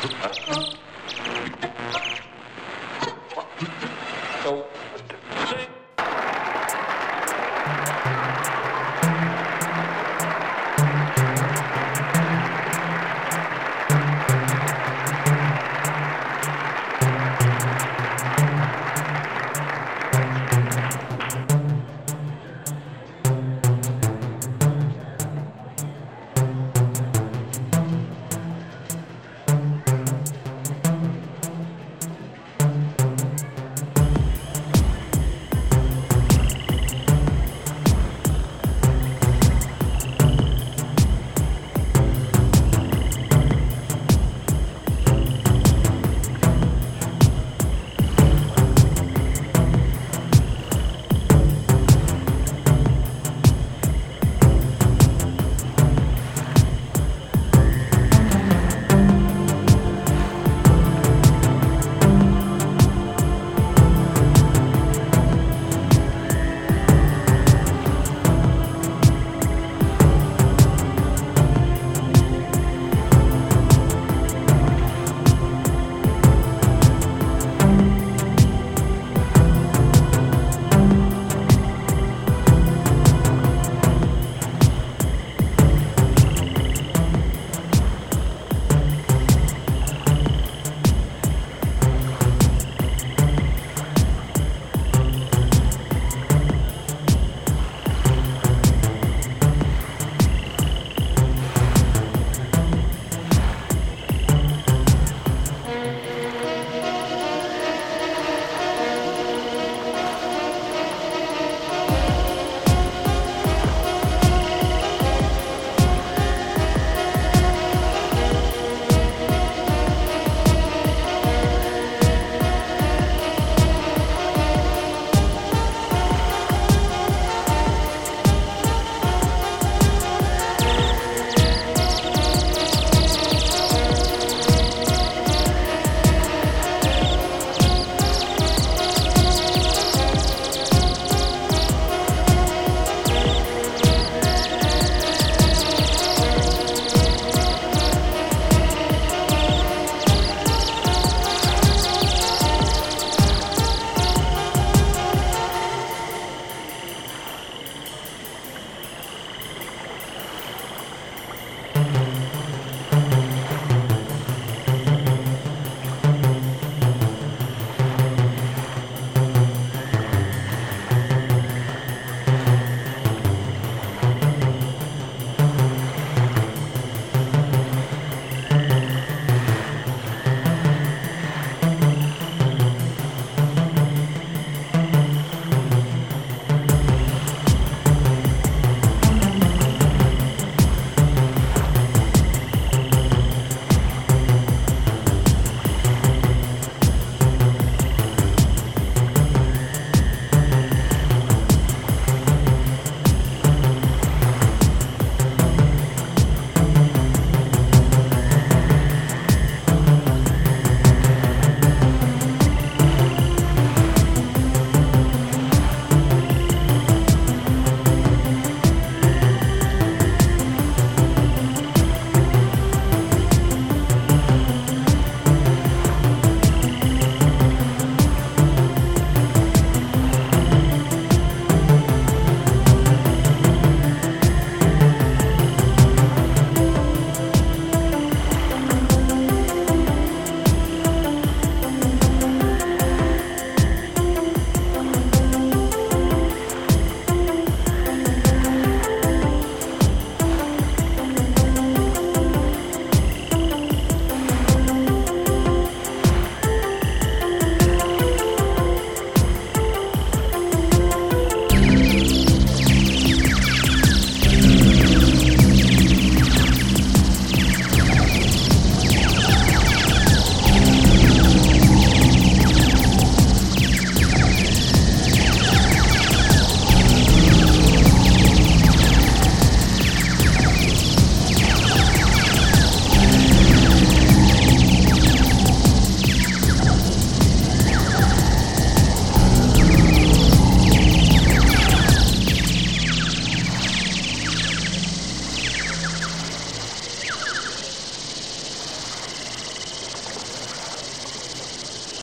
Uh-huh.